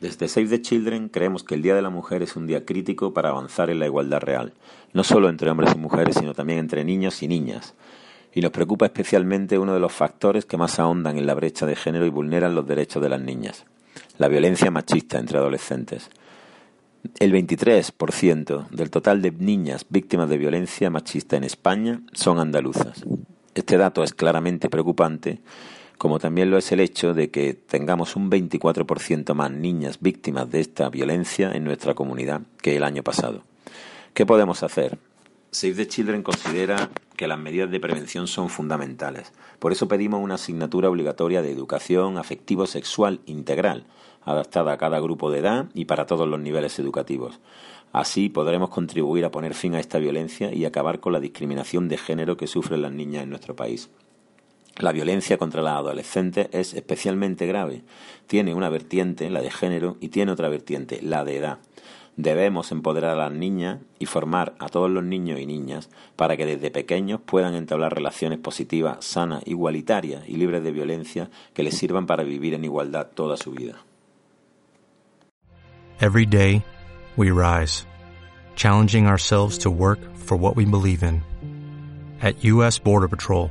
Desde Save the Children creemos que el Día de la Mujer es un día crítico para avanzar en la igualdad real, no solo entre hombres y mujeres, sino también entre niños y niñas. Y nos preocupa especialmente uno de los factores que más ahondan en la brecha de género y vulneran los derechos de las niñas, la violencia machista entre adolescentes. El 23% del total de niñas víctimas de violencia machista en España son andaluzas. Este dato es claramente preocupante como también lo es el hecho de que tengamos un 24% más niñas víctimas de esta violencia en nuestra comunidad que el año pasado. ¿Qué podemos hacer? Save the Children considera que las medidas de prevención son fundamentales. Por eso pedimos una asignatura obligatoria de educación afectivo-sexual integral, adaptada a cada grupo de edad y para todos los niveles educativos. Así podremos contribuir a poner fin a esta violencia y acabar con la discriminación de género que sufren las niñas en nuestro país. La violencia contra las adolescentes es especialmente grave. Tiene una vertiente, la de género, y tiene otra vertiente, la de edad. Debemos empoderar a las niñas y formar a todos los niños y niñas para que desde pequeños puedan entablar relaciones positivas, sanas, igualitarias y libres de violencia que les sirvan para vivir en igualdad toda su vida. Every day we rise, challenging ourselves to work for what we believe in. At US Border Patrol,